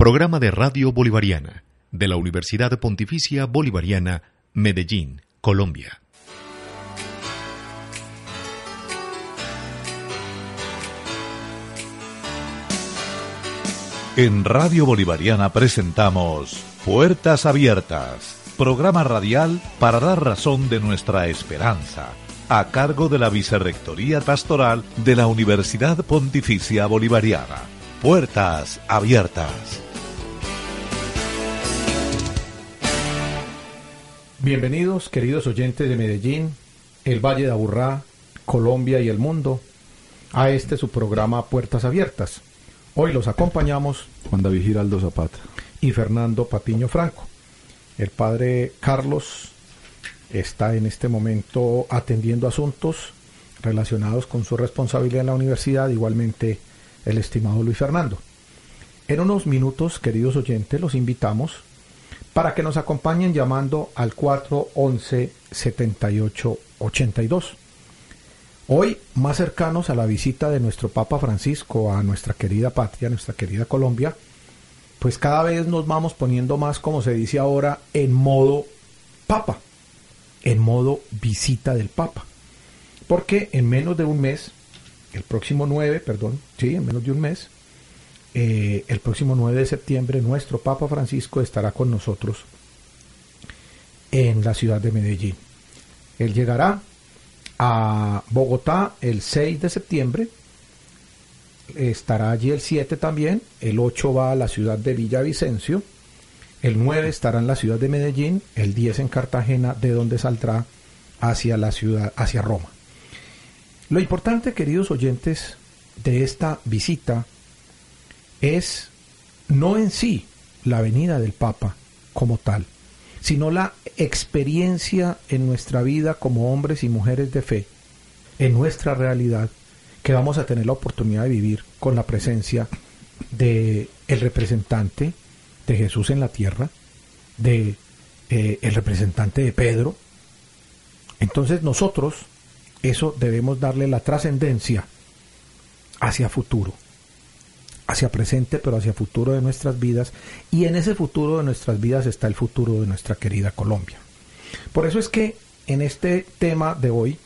Programa de Radio Bolivariana de la Universidad Pontificia Bolivariana, Medellín, Colombia. En Radio Bolivariana presentamos Puertas Abiertas, programa radial para dar razón de nuestra esperanza, a cargo de la Vicerrectoría Pastoral de la Universidad Pontificia Bolivariana. Puertas Abiertas. Bienvenidos, queridos oyentes de Medellín, el Valle de Aburrá, Colombia y el mundo, a este su programa Puertas Abiertas. Hoy los acompañamos Juan David Giraldo Zapata y Fernando Patiño Franco. El padre Carlos está en este momento atendiendo asuntos relacionados con su responsabilidad en la universidad, igualmente el estimado Luis Fernando. En unos minutos, queridos oyentes, los invitamos para que nos acompañen llamando al 411 7882. Hoy, más cercanos a la visita de nuestro Papa Francisco a nuestra querida patria, nuestra querida Colombia, pues cada vez nos vamos poniendo más, como se dice ahora, en modo Papa, en modo visita del Papa. Porque en menos de un mes, el próximo 9, perdón, sí, en menos de un mes, eh, el próximo 9 de septiembre, nuestro Papa Francisco estará con nosotros en la ciudad de Medellín. Él llegará a Bogotá el 6 de septiembre. Estará allí el 7 también. El 8 va a la ciudad de Villavicencio. El 9 estará en la ciudad de Medellín. El 10 en Cartagena, de donde saldrá hacia la ciudad, hacia Roma. Lo importante, queridos oyentes, de esta visita es no en sí la venida del Papa como tal, sino la experiencia en nuestra vida como hombres y mujeres de fe, en nuestra realidad, que vamos a tener la oportunidad de vivir con la presencia de el representante de Jesús en la tierra, de eh, el representante de Pedro. Entonces nosotros eso debemos darle la trascendencia hacia futuro, hacia presente, pero hacia futuro de nuestras vidas. Y en ese futuro de nuestras vidas está el futuro de nuestra querida Colombia. Por eso es que en este tema de hoy,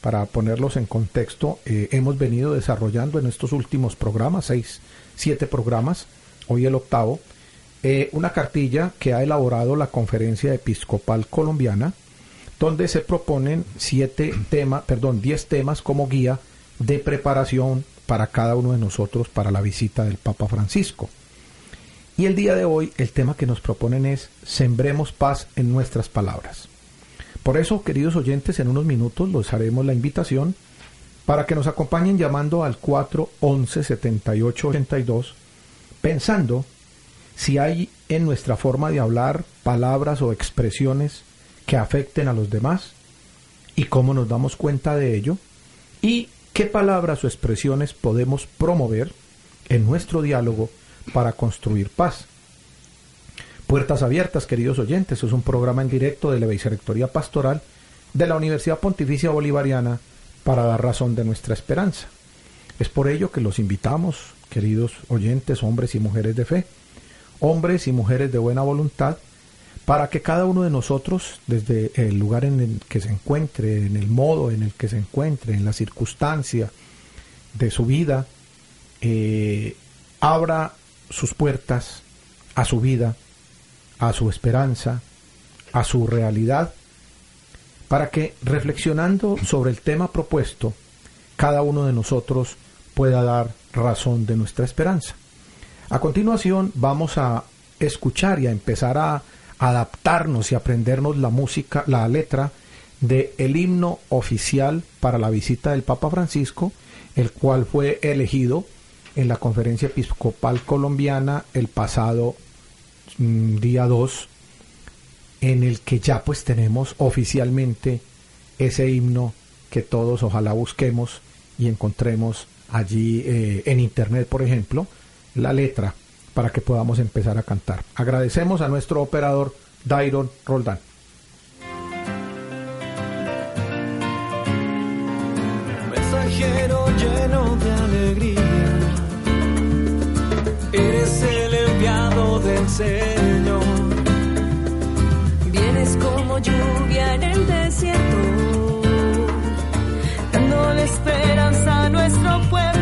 para ponerlos en contexto, eh, hemos venido desarrollando en estos últimos programas, seis, siete programas, hoy el octavo, eh, una cartilla que ha elaborado la Conferencia Episcopal Colombiana, donde se proponen siete temas, perdón, diez temas como guía de preparación para cada uno de nosotros para la visita del Papa Francisco. Y el día de hoy el tema que nos proponen es Sembremos paz en nuestras palabras. Por eso, queridos oyentes, en unos minutos les haremos la invitación para que nos acompañen llamando al 411 7882 pensando si hay en nuestra forma de hablar palabras o expresiones que afecten a los demás y cómo nos damos cuenta de ello y qué palabras o expresiones podemos promover en nuestro diálogo para construir paz. Puertas Abiertas, queridos oyentes, es un programa en directo de la Vicerrectoría Pastoral de la Universidad Pontificia Bolivariana para dar razón de nuestra esperanza. Es por ello que los invitamos, queridos oyentes, hombres y mujeres de fe, hombres y mujeres de buena voluntad, para que cada uno de nosotros, desde el lugar en el que se encuentre, en el modo en el que se encuentre, en la circunstancia de su vida, eh, abra sus puertas a su vida, a su esperanza, a su realidad, para que reflexionando sobre el tema propuesto, cada uno de nosotros pueda dar razón de nuestra esperanza. A continuación vamos a escuchar y a empezar a adaptarnos y aprendernos la música, la letra de el himno oficial para la visita del Papa Francisco, el cual fue elegido en la Conferencia Episcopal Colombiana el pasado mm, día 2, en el que ya pues tenemos oficialmente ese himno que todos ojalá busquemos y encontremos allí eh, en internet, por ejemplo, la letra para que podamos empezar a cantar. Agradecemos a nuestro operador Dairon Roldán. Mensajero lleno de alegría, eres el enviado Señor. Vienes como lluvia en el desierto, dándole esperanza a nuestro pueblo.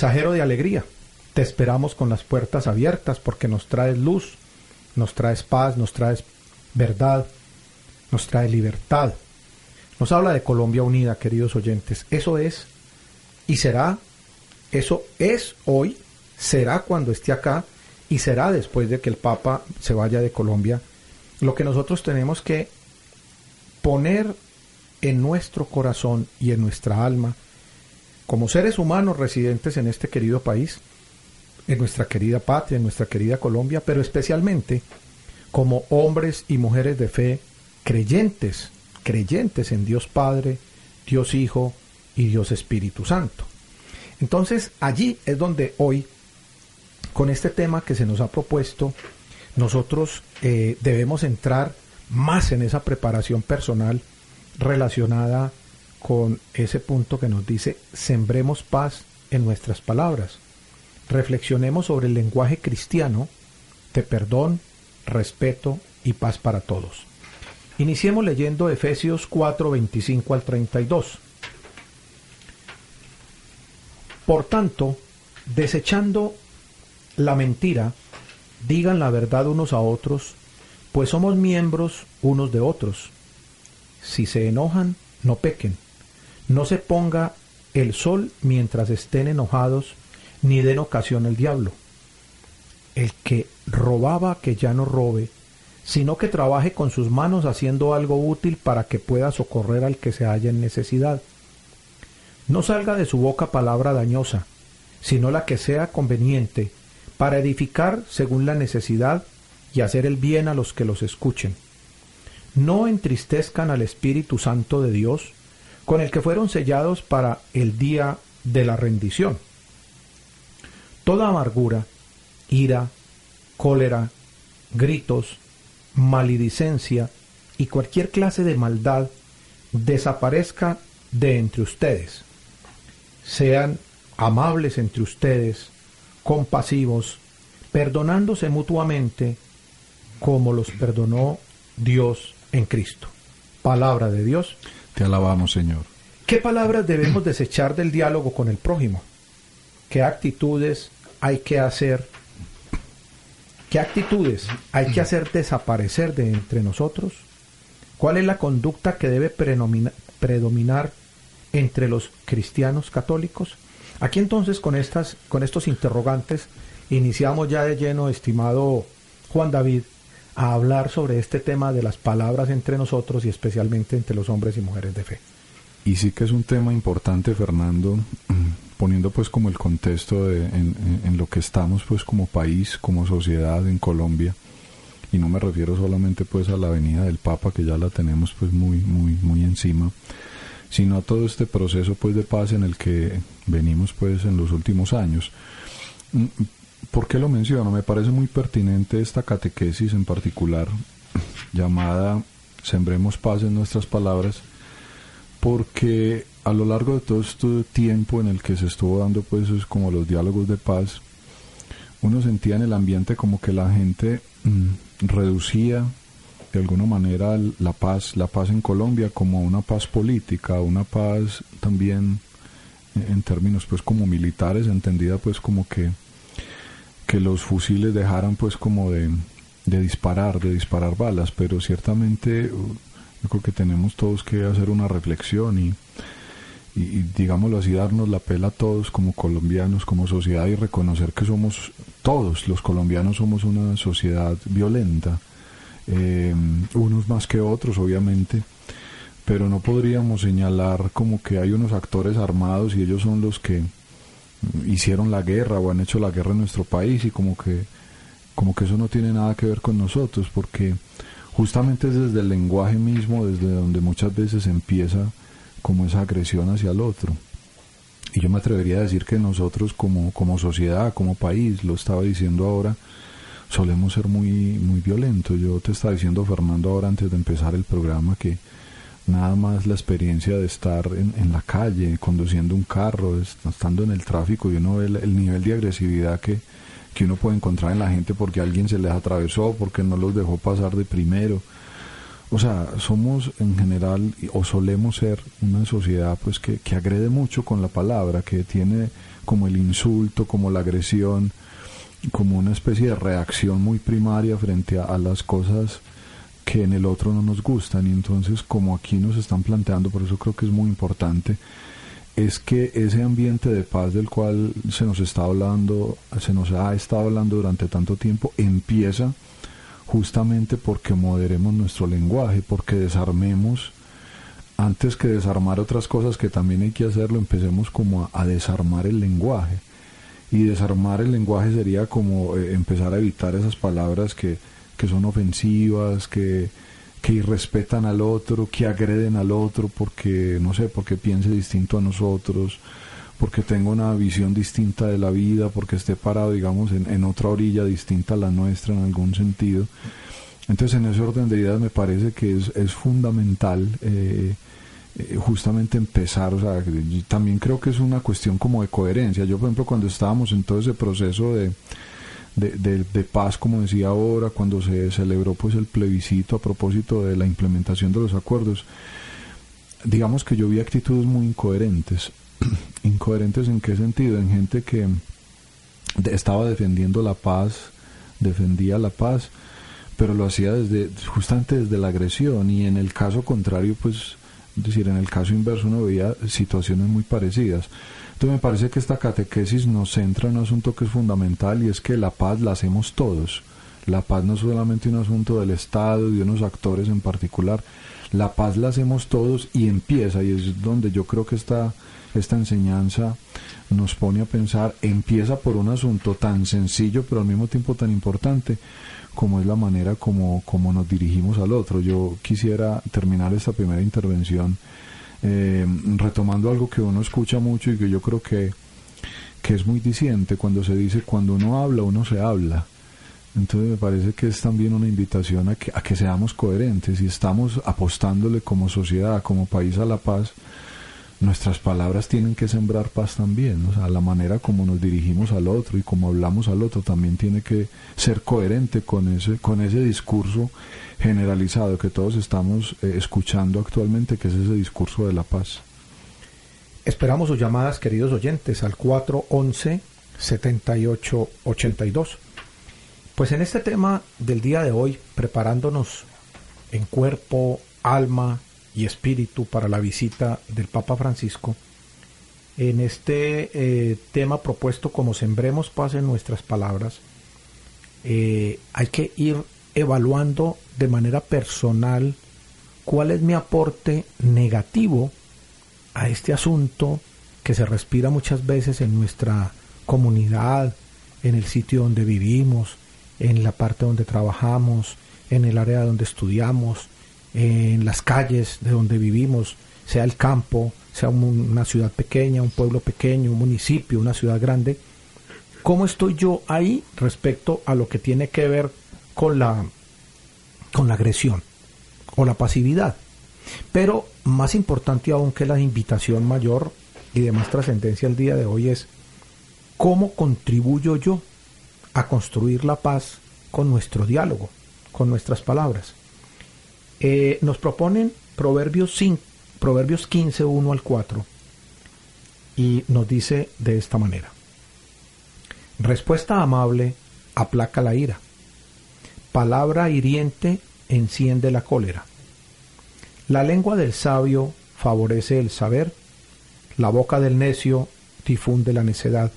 Mensajero de alegría, te esperamos con las puertas abiertas porque nos traes luz, nos traes paz, nos traes verdad, nos traes libertad. Nos habla de Colombia unida, queridos oyentes. Eso es y será, eso es hoy, será cuando esté acá y será después de que el Papa se vaya de Colombia. Lo que nosotros tenemos que poner en nuestro corazón y en nuestra alma como seres humanos residentes en este querido país, en nuestra querida patria, en nuestra querida Colombia, pero especialmente como hombres y mujeres de fe creyentes, creyentes en Dios Padre, Dios Hijo y Dios Espíritu Santo. Entonces allí es donde hoy, con este tema que se nos ha propuesto, nosotros eh, debemos entrar más en esa preparación personal relacionada con ese punto que nos dice, sembremos paz en nuestras palabras. Reflexionemos sobre el lenguaje cristiano de perdón, respeto y paz para todos. Iniciemos leyendo Efesios 4, 25 al 32. Por tanto, desechando la mentira, digan la verdad unos a otros, pues somos miembros unos de otros. Si se enojan, no pequen. No se ponga el sol mientras estén enojados, ni den ocasión al diablo. El que robaba que ya no robe, sino que trabaje con sus manos haciendo algo útil para que pueda socorrer al que se halla en necesidad. No salga de su boca palabra dañosa, sino la que sea conveniente, para edificar según la necesidad y hacer el bien a los que los escuchen. No entristezcan al Espíritu Santo de Dios, con el que fueron sellados para el día de la rendición. Toda amargura, ira, cólera, gritos, maledicencia y cualquier clase de maldad desaparezca de entre ustedes. Sean amables entre ustedes, compasivos, perdonándose mutuamente como los perdonó Dios en Cristo. Palabra de Dios. Te alabamos, Señor. ¿Qué palabras debemos desechar del diálogo con el prójimo? ¿Qué actitudes hay que hacer? ¿Qué actitudes hay que hacer desaparecer de entre nosotros? ¿Cuál es la conducta que debe predomina- predominar entre los cristianos católicos? Aquí entonces con estas con estos interrogantes iniciamos ya de lleno, estimado Juan David, a hablar sobre este tema de las palabras entre nosotros y especialmente entre los hombres y mujeres de fe. Y sí que es un tema importante, Fernando, poniendo pues como el contexto de, en, en- en lo que estamos pues como país, como sociedad en Colombia. Y no me refiero solamente pues a la venida del Papa, que ya la tenemos pues muy, muy, muy encima, sino a todo este proceso pues de paz en el que venimos pues en los últimos años. ¿Por qué lo menciono? Me parece muy pertinente esta catequesis en particular, llamada Sembremos paz en nuestras palabras, porque a lo largo de todo este tiempo en el que se estuvo dando pues es como los diálogos de paz, uno sentía en el ambiente como que la gente mm, reducía de alguna manera la paz, la paz en Colombia como una paz política, una paz también en términos pues como militares, entendida pues como que que los fusiles dejaran pues como de, de disparar, de disparar balas, pero ciertamente uh, creo que tenemos todos que hacer una reflexión y, y, y, digámoslo así, darnos la pela a todos como colombianos, como sociedad y reconocer que somos todos los colombianos somos una sociedad violenta, eh, unos más que otros obviamente, pero no podríamos señalar como que hay unos actores armados y ellos son los que hicieron la guerra o han hecho la guerra en nuestro país y como que como que eso no tiene nada que ver con nosotros porque justamente es desde el lenguaje mismo desde donde muchas veces empieza como esa agresión hacia el otro. Y yo me atrevería a decir que nosotros como como sociedad como país lo estaba diciendo ahora solemos ser muy muy violentos. Yo te estaba diciendo Fernando ahora antes de empezar el programa que nada más la experiencia de estar en, en, la calle, conduciendo un carro, estando en el tráfico y uno ve el, el, nivel de agresividad que, que uno puede encontrar en la gente porque alguien se les atravesó, porque no los dejó pasar de primero. O sea, somos en general o solemos ser una sociedad pues que, que agrede mucho con la palabra, que tiene como el insulto, como la agresión, como una especie de reacción muy primaria frente a las cosas que en el otro no nos gustan y entonces como aquí nos están planteando, por eso creo que es muy importante, es que ese ambiente de paz del cual se nos está hablando, se nos ha estado hablando durante tanto tiempo, empieza justamente porque moderemos nuestro lenguaje, porque desarmemos, antes que desarmar otras cosas que también hay que hacerlo, empecemos como a, desarmar el lenguaje. Y desarmar el lenguaje sería como eh, empezar a evitar esas palabras que, que son ofensivas, que, que irrespetan al otro, que agreden al otro porque, no sé, porque piense distinto a nosotros, porque tenga una visión distinta de la vida, porque esté parado, digamos, en, en otra orilla distinta a la nuestra en algún sentido. Entonces, en ese orden de ideas me parece que es, es fundamental eh, eh, justamente empezar, o sea, también creo que es una cuestión como de coherencia. Yo, por ejemplo, cuando estábamos en todo ese proceso de, de, de, paz, como decía ahora, cuando se celebró pues el plebiscito a propósito de la implementación de los acuerdos, digamos que yo vi actitudes muy incoherentes. incoherentes en qué sentido? En gente que estaba defendiendo la paz, defendía la paz, pero lo hacía desde justamente desde la agresión y en el caso contrario, pues, es decir, en el caso inverso uno veía situaciones muy parecidas. Entonces me parece que esta catequesis nos centra en un asunto que es fundamental y es que la paz la hacemos todos. La paz no es solamente un asunto del Estado de unos actores en particular. La paz la hacemos todos y empieza, y es donde yo creo que esta, esta enseñanza nos pone a pensar, empieza por un asunto tan sencillo pero al mismo tiempo tan importante como es la manera como, como nos dirigimos al otro. Yo quisiera terminar esta primera intervención eh, retomando algo que uno escucha mucho y que yo creo que, que es muy diciente cuando se dice cuando uno habla, uno se habla. Entonces me parece que es también una invitación a que, a que seamos coherentes y estamos apostándole como sociedad, como país a la paz, nuestras palabras tienen que sembrar paz también. O sea, la manera como nos dirigimos al otro y como hablamos al otro también tiene que ser coherente con ese, con ese discurso generalizado que todos estamos eh, escuchando actualmente, que es ese discurso de la paz. Esperamos sus llamadas, queridos oyentes, al 411-7882. Pues en este tema del día de hoy, preparándonos en cuerpo, alma y espíritu para la visita del Papa Francisco, en este eh, tema propuesto como Sembremos paz en nuestras palabras, eh, hay que ir evaluando de manera personal cuál es mi aporte negativo a este asunto que se respira muchas veces en nuestra comunidad, en el sitio donde vivimos, en la parte donde trabajamos, en el área donde estudiamos, en las calles de donde vivimos, sea el campo, sea un- una ciudad pequeña, un pueblo pequeño, un municipio, una ciudad grande. ¿Cómo estoy yo ahí respecto a lo que tiene que ver con la, con la agresión o la pasividad? Pero más importante aún que la invitación mayor y de más trascendencia el día de hoy es cómo contribuyo yo a construir la paz con nuestro diálogo, con nuestras palabras. Eh, nos proponen Proverbios, 5, Proverbios 15, 1 al 4 y nos dice de esta manera. Respuesta amable aplaca la ira. Palabra hiriente enciende la cólera. La lengua del sabio favorece el saber, la boca del necio difunde la necedad.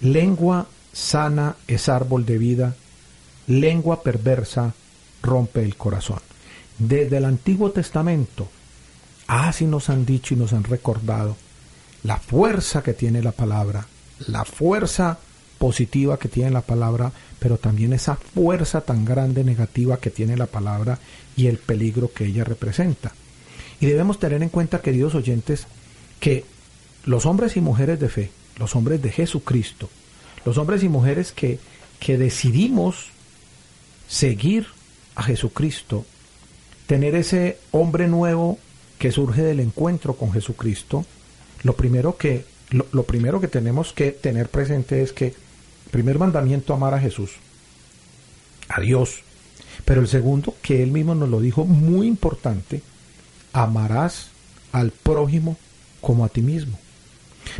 Lengua sana es árbol de vida, lengua perversa rompe el corazón. Desde el Antiguo Testamento, así nos han dicho y nos han recordado la fuerza que tiene la palabra, la fuerza positiva que tiene la palabra, pero también esa fuerza tan grande negativa que tiene la palabra y el peligro que ella representa. Y debemos tener en cuenta, queridos oyentes, que los hombres y mujeres de fe, los hombres de Jesucristo, los hombres y mujeres que, que decidimos seguir a Jesucristo, tener ese hombre nuevo que surge del encuentro con Jesucristo, lo primero que, lo, primero que tenemos que tener presente es que primer mandamiento amar a Jesús, a Dios. Pero el segundo, que él mismo nos lo dijo muy importante, amarás al prójimo como a ti mismo.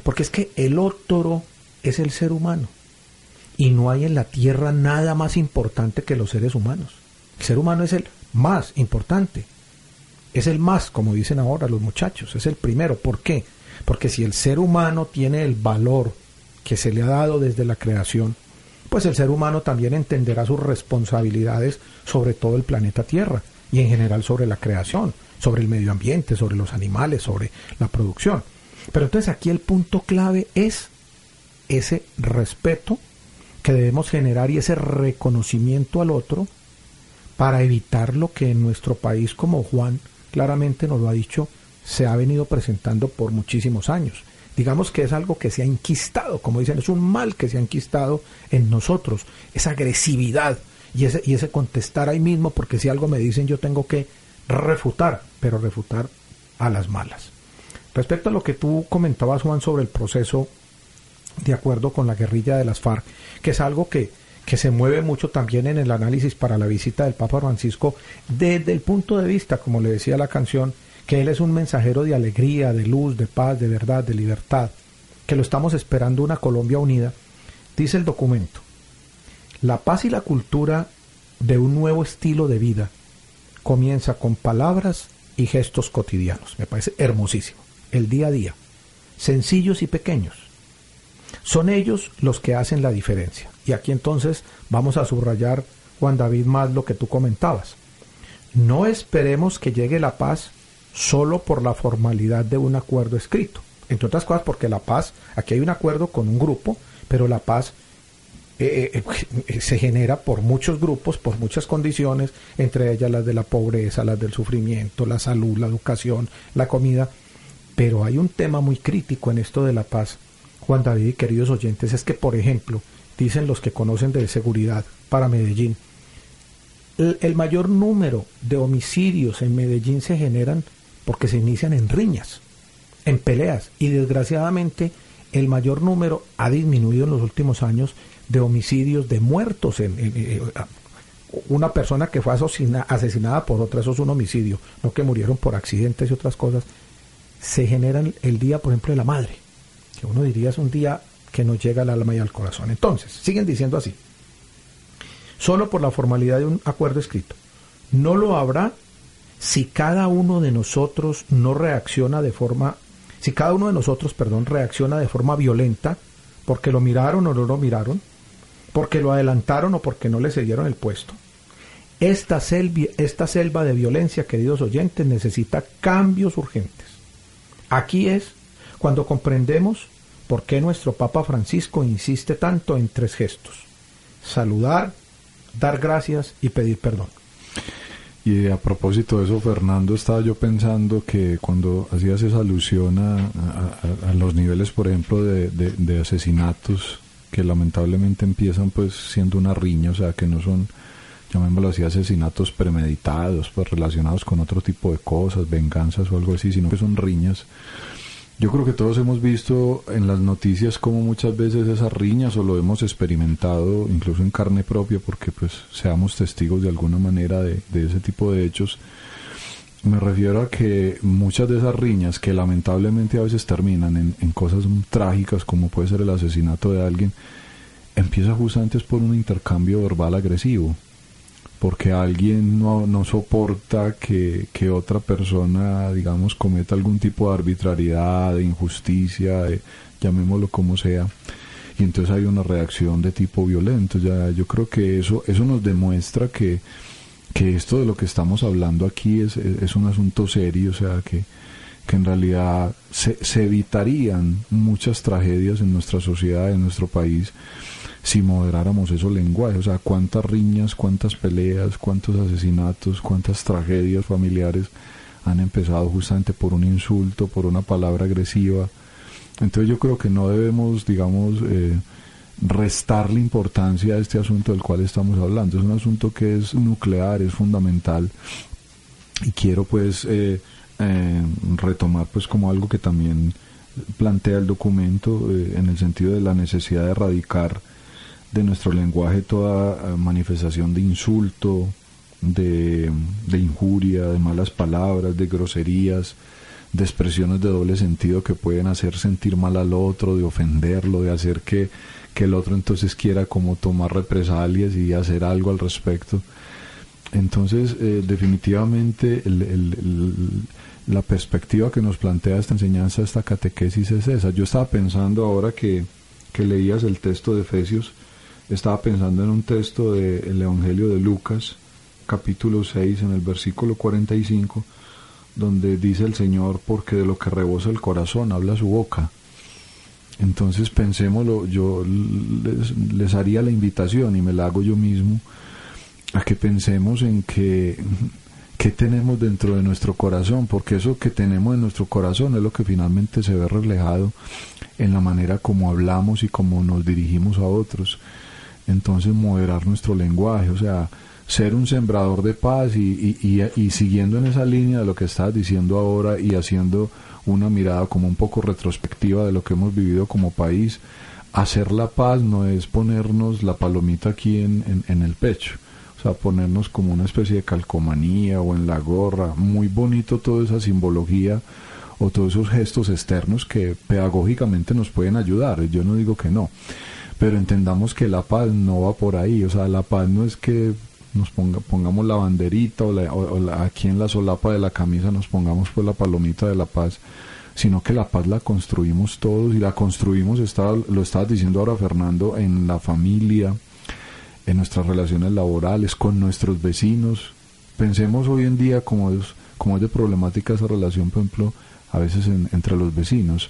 Porque es que el otro es el ser humano. Y no hay en la tierra nada más importante que los seres humanos. El ser humano es el más importante. Es el más, como dicen ahora los muchachos, es el primero. ¿Por qué? Porque si el ser humano tiene el valor que se le ha dado desde la creación, pues el ser humano también entenderá sus responsabilidades sobre todo el planeta Tierra y en general sobre la creación, sobre el medio ambiente, sobre los animales, sobre la producción. Pero entonces aquí el punto clave es ese respeto que debemos generar y ese reconocimiento al otro para evitar lo que en nuestro país, como Juan claramente nos lo ha dicho, se ha venido presentando por muchísimos años. Digamos que es algo que se ha enquistado, como dicen, es un mal que se ha enquistado en nosotros, esa agresividad y ese, y ese contestar ahí mismo, porque si algo me dicen yo tengo que refutar, pero refutar a las malas. Respecto a lo que tú comentabas, Juan, sobre el proceso de acuerdo con la guerrilla de las FARC, que es algo que, que se mueve mucho también en el análisis para la visita del Papa Francisco, desde el punto de vista, como le decía la canción, que Él es un mensajero de alegría, de luz, de paz, de verdad, de libertad, que lo estamos esperando una Colombia unida, dice el documento, la paz y la cultura de un nuevo estilo de vida comienza con palabras y gestos cotidianos. Me parece hermosísimo. El día a día. Sencillos y pequeños. Son ellos los que hacen la diferencia. Y aquí entonces vamos a subrayar, Juan David, más lo que tú comentabas. No esperemos que llegue la paz solo por la formalidad de un acuerdo escrito. Entre otras cosas porque la paz, aquí hay un acuerdo con un grupo, pero la paz eh, eh, eh, se genera por muchos grupos, por muchas condiciones, entre ellas las de la pobreza, las del sufrimiento, la salud, la educación, la comida. Pero hay un tema muy crítico en esto de la paz, Juan David y queridos oyentes, es que, por ejemplo, dicen los que conocen de seguridad para Medellín, el, mayor número de homicidios en Medellín se generan porque se inician en riñas, en peleas. Y desgraciadamente el mayor número ha disminuido en los últimos años de homicidios, de muertos. En, en- una persona que fue asesina- asesinada por otra, eso es un homicidio, no que murieron por accidentes y otras cosas. Se genera el- el día, por ejemplo, de la madre, que uno diría es un día que nos llega al alma y al corazón. Entonces, siguen diciendo así, solo por la formalidad de un acuerdo escrito. No lo habrá si cada uno de nosotros no reacciona de forma, si cada uno de nosotros, perdón, reacciona de forma violenta, porque lo miraron o no lo miraron, porque lo adelantaron o porque no le cedieron el puesto. Esta, selvi- esta selva de violencia, queridos oyentes, necesita cambios urgentes. Aquí es cuando comprendemos por qué nuestro Papa Francisco insiste tanto en tres gestos. Saludar, dar gracias y pedir perdón. Y a propósito de eso, Fernando, estaba yo pensando que cuando hacías esa alusión a, los niveles, por ejemplo, de, de- de asesinatos que lamentablemente empiezan pues siendo una riña, o sea, que no son, llamémoslo así, asesinatos premeditados, pues relacionados con otro tipo de cosas, venganzas o algo así, sino que son riñas. Yo creo que todos hemos visto en las noticias cómo muchas veces esas riñas o lo hemos experimentado incluso en carne propia porque pues seamos testigos de alguna manera de, de ese tipo de hechos. Me refiero a que muchas de esas riñas que lamentablemente a veces terminan en, en cosas trágicas como puede ser el asesinato de alguien, empieza justamente por un intercambio verbal agresivo porque alguien no, no soporta que, que otra persona, digamos, cometa algún tipo de arbitrariedad, de injusticia, llamémoslo como sea, y entonces hay una reacción de tipo violento. Ya, yo creo que eso, eso nos demuestra que, que esto de lo que estamos hablando aquí es, es, es un asunto serio, o sea, que, que en realidad se, se evitarían muchas tragedias en nuestra sociedad, en nuestro país, si moderáramos esos lenguajes, o sea, cuántas riñas, cuántas peleas, cuántos asesinatos, cuántas tragedias familiares han empezado justamente por un insulto, por una palabra agresiva. Entonces yo creo que no debemos, digamos, eh, restarle importancia a este asunto del cual estamos hablando. Es un asunto que es nuclear, es fundamental y quiero pues eh, eh, retomar pues como algo que también plantea el documento en el sentido de la necesidad de erradicar de nuestro lenguaje toda eh, manifestación de insulto, de, de injuria, de malas palabras, de groserías, de expresiones de doble sentido que pueden hacer sentir mal al otro, de ofenderlo, de hacer que, que el otro entonces quiera como tomar represalias y hacer algo al respecto. Entonces, eh, definitivamente la perspectiva que nos plantea esta enseñanza, esta catequesis es esa. Yo estaba pensando ahora que, que leías el texto de Efesios, estaba pensando en un texto del Evangelio de Lucas, capítulo 6, en el versículo 45, donde dice el Señor, porque de lo que rebosa el corazón habla su boca. Entonces pensémoslo, yo les, les haría la invitación y me la hago yo mismo a que pensemos en que qué tenemos dentro de nuestro corazón, porque eso que tenemos en nuestro corazón es lo que finalmente se ve reflejado en la manera como hablamos y como nos dirigimos a otros. Entonces moderar nuestro lenguaje, o sea, ser un sembrador de paz y, y, y, siguiendo en esa línea de lo que estás diciendo ahora y haciendo una mirada como un poco retrospectiva de lo que hemos vivido como país, hacer la paz no es ponernos la palomita aquí en, en el pecho, o sea, ponernos como una especie de calcomanía o en la gorra, muy bonito toda esa simbología o todos esos gestos externos que pedagógicamente nos pueden ayudar, yo no digo que no, pero entendamos que la paz no va por ahí, o sea, la paz no es que nos ponga, pongamos la banderita o, la, o, la, aquí en la solapa de la camisa nos pongamos pues la palomita de la paz, sino que la paz la construimos todos y la construimos, estaba, lo estabas diciendo ahora Fernando, en la familia, en nuestras relaciones laborales, con nuestros vecinos. Pensemos hoy en día como es, como es de problemática esa relación, por ejemplo, a veces en, entre los vecinos,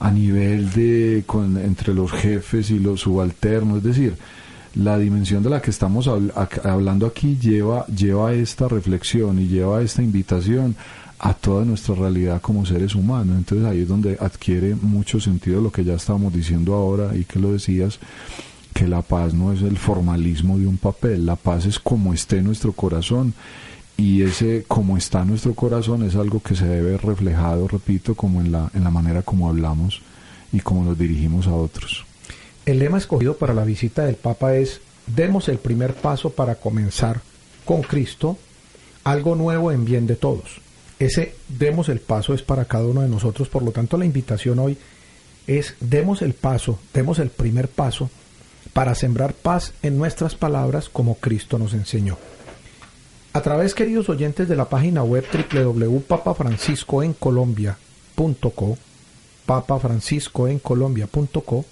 a nivel de con, entre los jefes y los subalternos, es decir, la dimensión de la que estamos habl hablando aquí lleva, lleva esta reflexión y lleva esta invitación a toda nuestra realidad como seres humanos. Entonces ahí es donde adquiere mucho sentido lo que ya estábamos diciendo ahora y que lo decías, que la paz no es el formalismo de un papel, la paz es como esté nuestro corazón y ese como está nuestro corazón es algo que se debe reflejado, repito, como en la, en la manera como hablamos y como nos dirigimos a otros. El lema escogido para la visita del Papa es demos el primer paso para comenzar con Cristo algo nuevo en bien de todos. Ese demos el paso es para cada uno de nosotros, por lo tanto la invitación hoy es demos el paso, demos el primer paso para sembrar paz en nuestras palabras como Cristo nos enseñó. A través, queridos oyentes, de la página web www.papafranciscoencolombia.co, papafranciscoencolombia.co,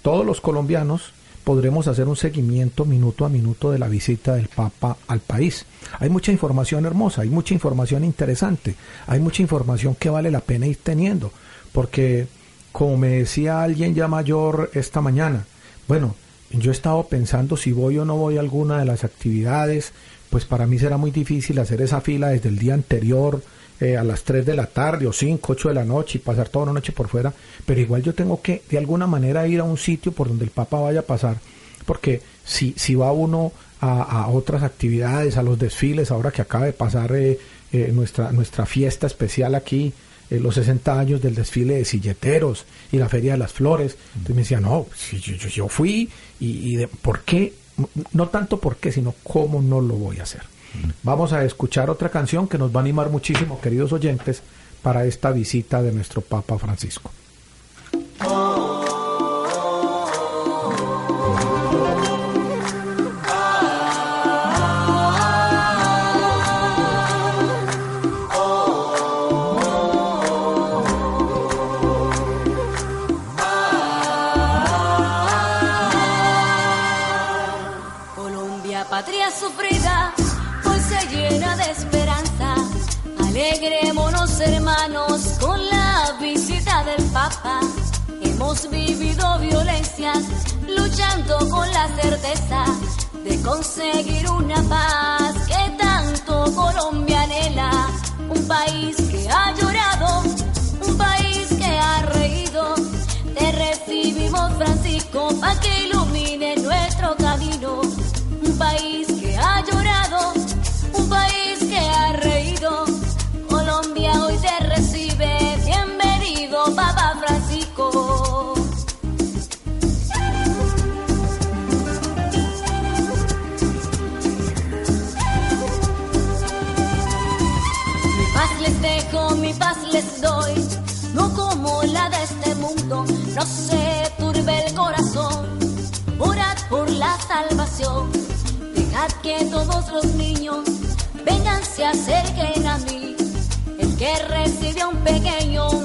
todos los colombianos podremos hacer un seguimiento minuto a minuto de la visita del Papa al país. Hay mucha información hermosa, hay mucha información interesante, hay mucha información que vale la pena ir teniendo, porque como me decía alguien ya mayor esta mañana, bueno, yo he estado pensando si voy o no voy a alguna de las actividades, pues para mí será muy difícil hacer esa fila desde el día anterior eh, a las 3 de la tarde o 5, 8 de la noche y pasar toda una noche por fuera, pero igual yo tengo que de alguna manera ir a un sitio por donde el Papa vaya a pasar, porque si, si va uno a, a otras actividades, a los desfiles, ahora que acaba de pasar eh, eh, nuestra, nuestra fiesta especial aquí, eh, los 60 años del desfile de silleteros y la Feria de las Flores. Entonces me decía, no, si yo, yo- yo fui y, y de, ¿por qué? No tanto por qué, sino cómo no lo voy a hacer. Vamos a escuchar otra canción que nos va a animar muchísimo, queridos oyentes, para esta visita de nuestro Papa Francisco. Hemos vivido violencias, luchando con la certeza de conseguir una paz que tanto Colombia anhela. Un país que ha llorado, un país que ha reído. Te recibimos, Francisco, para que ilumine nuestro camino. Que todos los niños vengan, se acerquen a mí, el que recibe a un pequeño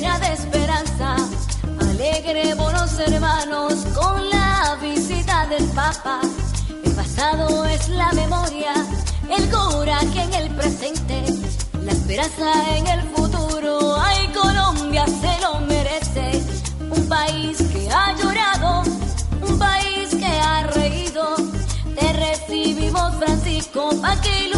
llena de esperanza. Alegrémonos, hermanos, con la visita del Papa. El pasado es la memoria, el coraje en el presente, la esperanza en el futuro. Ay, Colombia se lo merece. Un país que ha llorado, un país que ha reído. Te recibimos, Francisco, que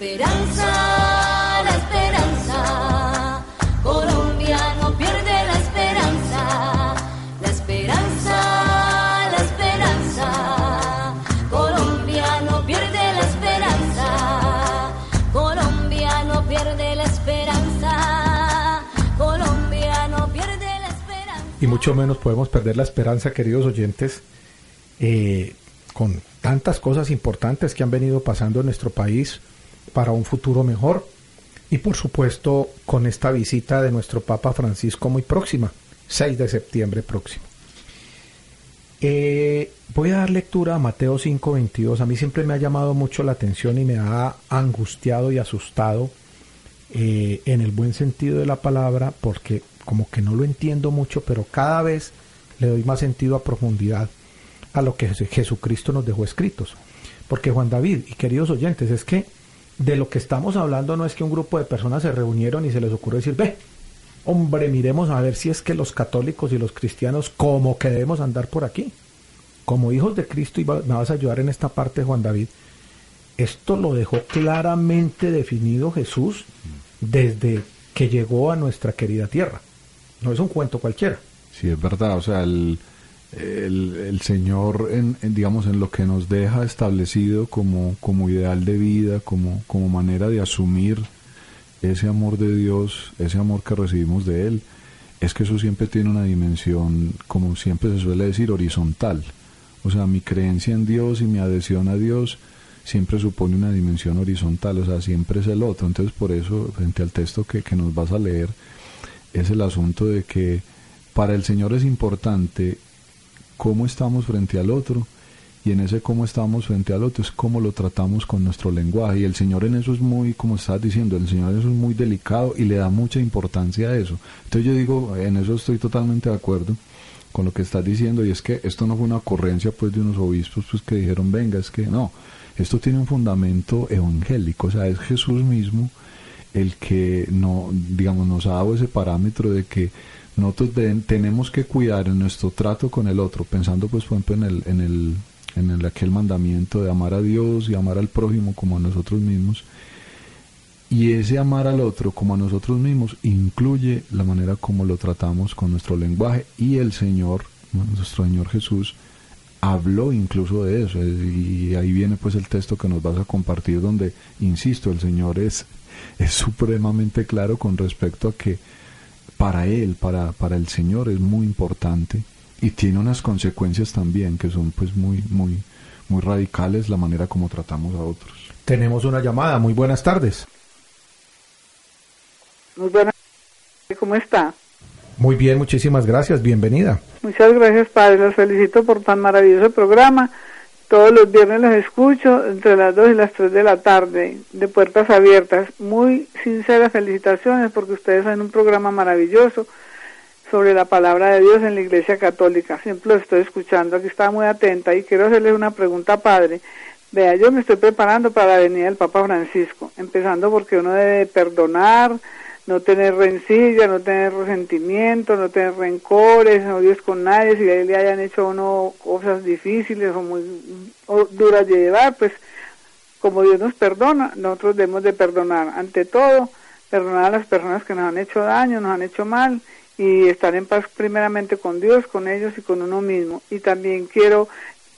esperanza, la esperanza. Colombia no pierde la esperanza. La esperanza, la esperanza. Colombia no pierde la esperanza. Colombia no pierde la esperanza. Colombia no pierde la esperanza. y mucho menos podemos perder la esperanza, queridos oyentes, eh, con tantas cosas importantes que han venido pasando en nuestro país para un futuro mejor y por supuesto con esta visita de nuestro Papa Francisco muy próxima, 6 de septiembre próximo. Eh, voy a dar lectura a Mateo 5:22. A mí siempre me ha llamado mucho la atención y me ha angustiado y asustado eh, en el buen sentido de la palabra porque como que no lo entiendo mucho, pero cada vez le doy más sentido a profundidad a lo que Jes- Jesucristo nos dejó escritos. Porque Juan David y queridos oyentes, es que de lo que estamos hablando no es que un grupo de personas se reunieron y se les ocurrió decir, ve, hombre, miremos a ver si es que los católicos y los cristianos como que debemos andar por aquí. Como hijos de Cristo, y me vas a ayudar en esta parte, Juan David, esto lo dejó claramente definido Jesús desde que llegó a nuestra querida tierra. No es un cuento cualquiera. Sí, es verdad, o sea, el, el, el Señor, en, digamos, en lo que nos deja establecido como, como ideal de vida, como, como manera de asumir ese amor de Dios, ese amor que recibimos de Él, es que eso siempre tiene una dimensión, como siempre se suele decir, horizontal. O sea, mi creencia en Dios y mi adhesión a Dios siempre supone una dimensión horizontal, o sea, siempre es el otro. Entonces, por eso, frente al texto que, que nos vas a leer, es el asunto de que para el Señor es importante cómo estamos frente al otro y en ese cómo estamos frente al otro es cómo lo tratamos con nuestro lenguaje y el Señor en eso es muy, como estás diciendo, el Señor en eso es muy delicado y le da mucha importancia a eso. Entonces yo digo, en eso estoy totalmente de acuerdo con lo que estás diciendo y es que esto no fue una ocurrencia pues de unos obispos pues que dijeron venga es que no esto tiene un fundamento evangélico o sea es Jesús mismo el que no digamos nos ha dado ese parámetro de que nosotros de- tenemos que cuidar en nuestro trato con el otro pensando pues por ejemplo en el en el en el aquel mandamiento de amar a Dios y amar al prójimo como a nosotros mismos. Y ese amar al otro como a nosotros mismos incluye la manera como lo tratamos con nuestro lenguaje. Y el Señor, nuestro Señor Jesús, habló incluso de eso. Y ahí viene pues el texto que nos vas a compartir donde, insisto, el Señor es, es supremamente claro con respecto a que para Él, para, para el Señor es muy importante y tiene unas consecuencias también que son pues muy, muy, muy radicales la manera como tratamos a otros. Tenemos una llamada. Muy buenas tardes. Muy buenas. ¿Cómo está? Muy bien, muchísimas gracias. Bienvenida. Muchas gracias, Padre. Los felicito por tan maravilloso programa. Todos los viernes los escucho entre las 2 y las 3 de la tarde, de puertas abiertas. Muy sinceras felicitaciones porque ustedes hacen un programa maravilloso sobre la palabra de Dios en la Iglesia Católica. Siempre lo estoy escuchando. Aquí estaba muy atenta y quiero hacerles una pregunta, Padre. Vea, yo me estoy preparando para la venida del Papa Francisco, empezando porque uno debe perdonar, no tener rencilla, no tener resentimiento, no tener rencores, no odios con nadie, si le hayan hecho a uno cosas difíciles o muy o duras de llevar, pues como Dios nos perdona, nosotros debemos de perdonar. Ante todo, perdonar a las personas que nos han hecho daño, nos han hecho mal y estar en paz primeramente con Dios, con ellos y con uno mismo. Y también quiero,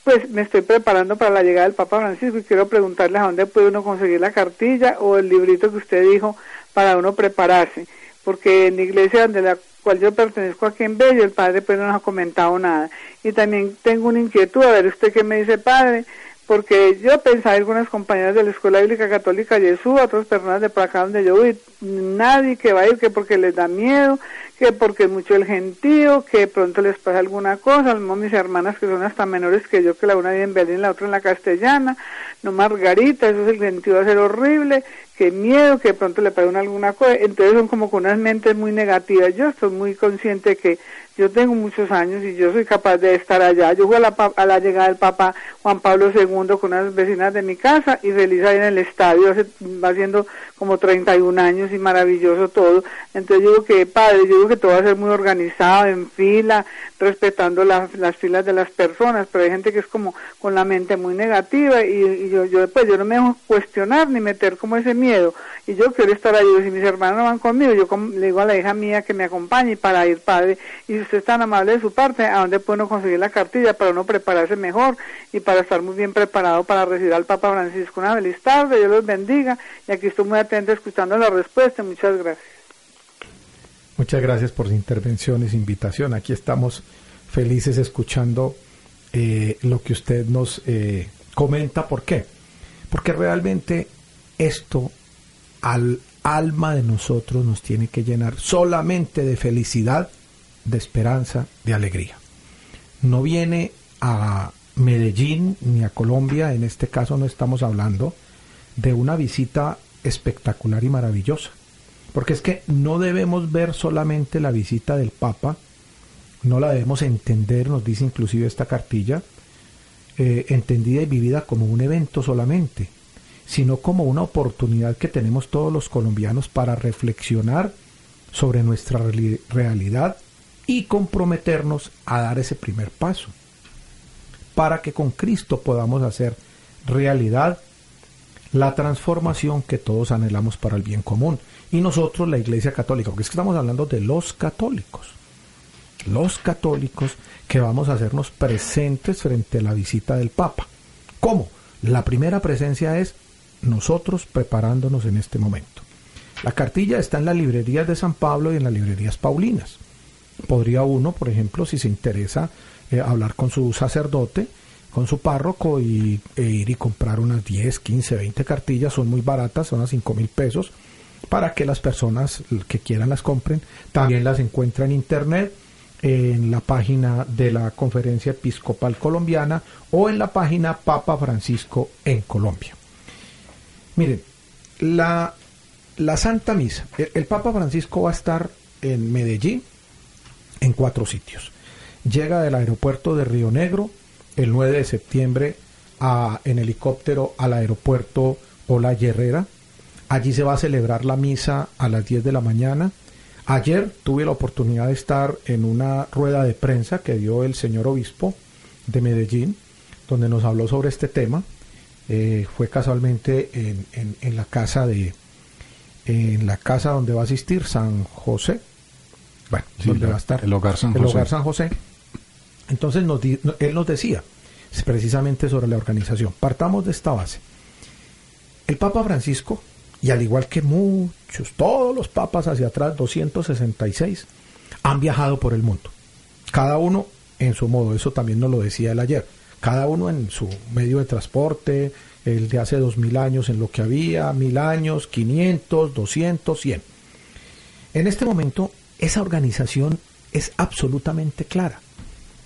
pues me estoy preparando para la llegada del Papa Francisco y quiero preguntarles a dónde puede uno conseguir la cartilla o el librito que usted dijo para uno prepararse, porque en la iglesia donde la cual yo pertenezco aquí en Bello, el padre pues no nos ha comentado nada. Y también tengo una inquietud, a ver usted qué me dice padre, porque yo pensaba algunas compañeras de la Escuela Bíblica Católica Jesús, otras personas de por acá donde yo voy, nadie que va a ir, que porque les da miedo, que porque mucho el gentío, que pronto les pasa alguna cosa, mis hermanas que son hasta menores que yo, que la una vive en Berlín, la otra en la castellana, no Margarita, eso es el gentío va a ser horrible, que miedo, que pronto le pasa alguna cosa, entonces son como con unas mentes muy negativas, yo estoy muy consciente que yo tengo muchos años y yo soy capaz de estar allá. Yo fui a la, a la llegada del Papa Juan Pablo II con unas vecinas de mi casa y feliz ahí en el estadio, hace, va haciendo como 31 años y maravilloso todo. Entonces yo digo que, padre, yo digo que todo va a ser muy organizado, en fila, respetando las las filas de las personas, pero hay gente que es como con la mente muy negativa y, yo, yo pues yo no me dejo cuestionar ni meter como ese miedo y yo quiero estar ahí, si mis hermanos no van conmigo, yo com- le digo a la hija mía que me acompañe para ir, padre, y usted es tan amable de su parte, ¿a dónde puede uno conseguir la cartilla para uno prepararse mejor y para estar muy bien preparado para recibir al Papa Francisco? Una feliz tarde, Dios los bendiga y aquí estoy muy atento escuchando la respuesta, muchas gracias. Muchas gracias por su intervención y su invitación. Aquí estamos felices escuchando eh, lo que usted nos eh, comenta. ¿Por qué? Porque realmente esto al alma de nosotros nos tiene que llenar solamente de felicidad, de esperanza, de alegría. No viene a Medellín ni a Colombia, en este caso no estamos hablando de una visita espectacular y maravillosa. Porque es que no debemos ver solamente la visita del Papa, no la debemos entender, nos dice inclusive esta cartilla, eh, entendida y vivida como un evento solamente, sino como una oportunidad que tenemos todos los colombianos para reflexionar sobre nuestra reali- realidad y comprometernos a dar ese primer paso, para que con Cristo podamos hacer realidad la transformación que todos anhelamos para el bien común. Y nosotros, la Iglesia Católica, porque es que estamos hablando de los católicos, los católicos que vamos a hacernos presentes frente a la visita del Papa. ¿Cómo? La primera presencia es nosotros preparándonos en este momento. La cartilla está en las librerías de San Pablo y en las librerías Paulinas. Podría uno, por ejemplo, si se interesa, eh, hablar con su sacerdote, con su párroco y, e ir y comprar unas 10, 15, 20 cartillas, son muy baratas, son a 5 mil pesos, para que las personas que quieran las compren. También las encuentra en internet, en la página de la Conferencia Episcopal Colombiana o en la página Papa Francisco en Colombia. Miren, la, la Santa Misa, el, el Papa Francisco va a estar en Medellín en cuatro sitios. Llega del aeropuerto de Río Negro el 9 de septiembre a- en helicóptero al aeropuerto Ola Herrera. Allí se va a celebrar la misa a las 10 de la mañana. Ayer tuve la oportunidad de estar en una rueda de prensa que dio el señor obispo de Medellín, donde nos habló sobre este tema. Eh, fue casualmente en, la casa de en la casa donde va a asistir San José. Bueno, Sí, donde la- va a estar el Hogar San el José. Hogar San José. Entonces nos di- él nos decía precisamente sobre la organización. Partamos de esta base. El Papa Francisco, y al igual que muchos, todos los papas hacia atrás, 266, han viajado por el mundo. Cada uno en su modo, eso también nos lo decía él ayer. Cada uno en su medio de transporte, el de hace dos mil años en lo que había, mil años, 500, 200, 100. En este momento, esa organización es absolutamente clara.